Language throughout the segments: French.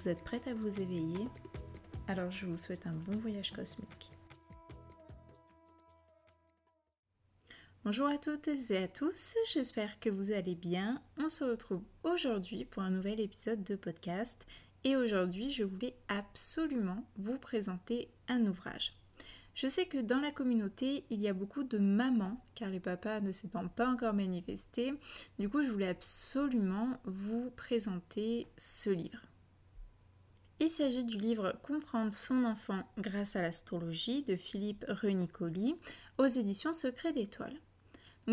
Vous êtes prête à vous éveiller? Alors je vous souhaite un bon voyage cosmique. Bonjour à toutes et à tous, j'espère que vous allez bien. On se retrouve aujourd'hui pour un nouvel épisode de podcast et aujourd'hui je voulais absolument vous présenter un ouvrage. Je sais que dans la communauté, il y a beaucoup de mamans, car les papas ne s'étant pas encore manifestés. Du coup, je voulais absolument vous présenter ce livre. Il s'agit du livre Comprendre son enfant grâce à l'astrologie de Philippe Renicoli aux éditions Secret d'étoiles.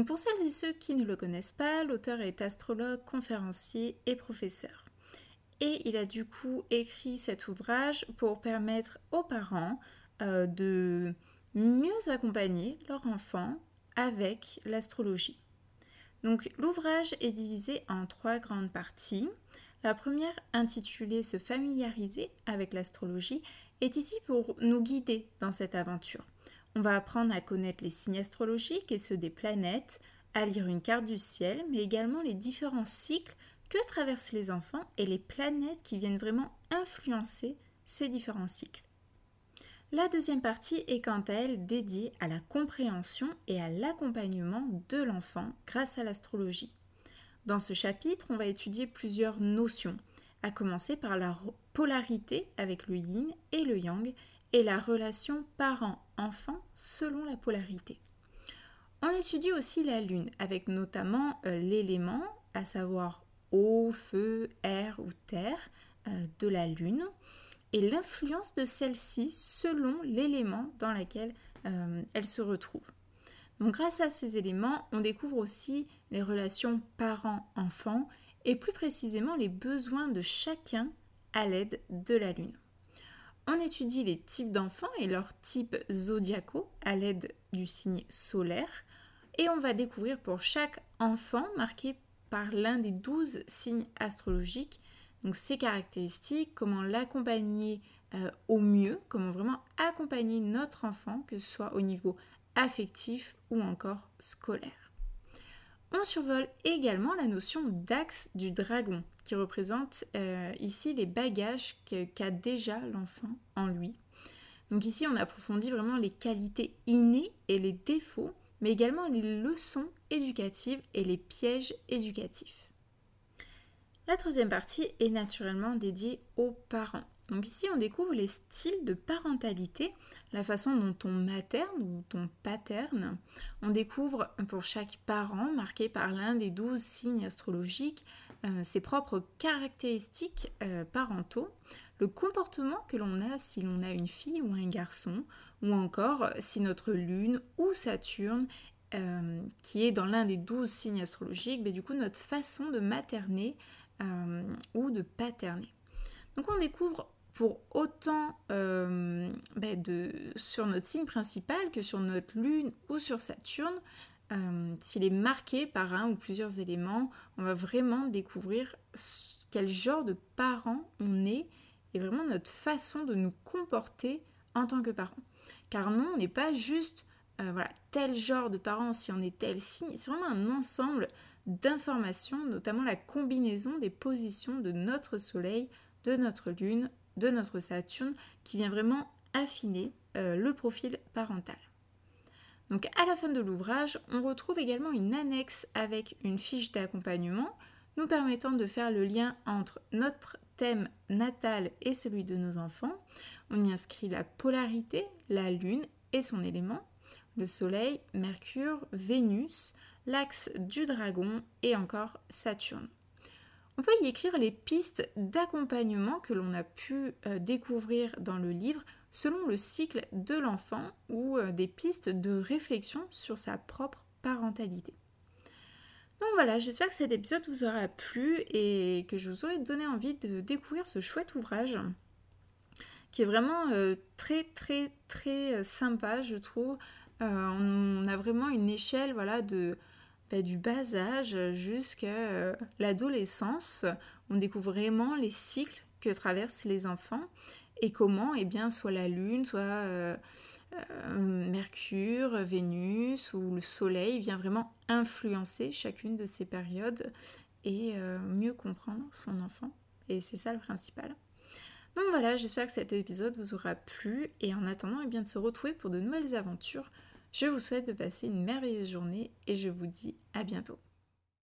Pour celles et ceux qui ne le connaissent pas, l'auteur est astrologue, conférencier et professeur. Et il a du coup écrit cet ouvrage pour permettre aux parents euh, de mieux accompagner leur enfant avec l'astrologie. Donc l'ouvrage est divisé en trois grandes parties. La première, intitulée Se familiariser avec l'astrologie, est ici pour nous guider dans cette aventure. On va apprendre à connaître les signes astrologiques et ceux des planètes, à lire une carte du ciel, mais également les différents cycles que traversent les enfants et les planètes qui viennent vraiment influencer ces différents cycles. La deuxième partie est quant à elle dédiée à la compréhension et à l'accompagnement de l'enfant grâce à l'astrologie. Dans ce chapitre, on va étudier plusieurs notions, à commencer par la polarité avec le yin et le yang et la relation parent-enfant selon la polarité. On étudie aussi la lune avec notamment euh, l'élément, à savoir eau, feu, air ou terre euh, de la lune et l'influence de celle-ci selon l'élément dans lequel euh, elle se retrouve. Grâce à ces éléments, on découvre aussi les relations parents-enfants et plus précisément les besoins de chacun à l'aide de la Lune. On étudie les types d'enfants et leurs types zodiacaux à l'aide du signe solaire et on va découvrir pour chaque enfant marqué par l'un des douze signes astrologiques ses caractéristiques, comment l'accompagner euh, au mieux, comment vraiment accompagner notre enfant, que ce soit au niveau affectif ou encore scolaire. On survole également la notion d'axe du dragon, qui représente euh, ici les bagages qu'a déjà l'enfant en lui. Donc ici, on approfondit vraiment les qualités innées et les défauts, mais également les leçons éducatives et les pièges éducatifs. La troisième partie est naturellement dédiée aux parents. Donc ici, on découvre les styles de parentalité, la façon dont on materne ou on paterne. On découvre pour chaque parent, marqué par l'un des douze signes astrologiques, euh, ses propres caractéristiques euh, parentaux, le comportement que l'on a si l'on a une fille ou un garçon, ou encore si notre lune ou Saturne euh, qui est dans l'un des douze signes astrologiques, mais du coup notre façon de materner ou de paterner. Donc on découvre pour autant euh, ben, de, sur notre signe principal que sur notre lune ou sur Saturne, euh, s'il est marqué par un ou plusieurs éléments, on va vraiment découvrir quel genre de parent on est et vraiment notre façon de nous comporter en tant que parent. Car non, on n'est pas juste euh, tel genre de parent si on est tel signe, c'est vraiment un ensemble d'informations, notamment la combinaison des positions de notre Soleil, de notre Lune, de notre Saturne qui vient vraiment affiner euh, le profil parental. Donc à la fin de l'ouvrage, on retrouve également une annexe avec une fiche d'accompagnement nous permettant de faire le lien entre notre thème natal et celui de nos enfants. On y inscrit la polarité, la lune et son élément, le soleil, Mercure, Vénus, l'axe du dragon et encore Saturne. On peut y écrire les pistes d'accompagnement que l'on a pu euh, découvrir dans le livre selon le cycle de l'enfant ou euh, des pistes de réflexion sur sa propre parentalité. Donc voilà, j'espère que cet épisode vous aura plu et que je vous aurai donné envie de découvrir ce chouette ouvrage qui est vraiment euh, très très très sympa je trouve. On a vraiment une échelle voilà de bah, du bas âge jusqu'à l'adolescence. On découvre vraiment les cycles que traversent les enfants et comment eh bien soit la lune, soit Mercure, Vénus ou le Soleil vient vraiment influencer chacune de ces périodes et mieux comprendre son enfant. Et c'est ça le principal. Donc voilà, j'espère que cet épisode vous aura plu et en attendant eh bien, de se retrouver pour de nouvelles aventures, je vous souhaite de passer une merveilleuse journée et je vous dis à bientôt.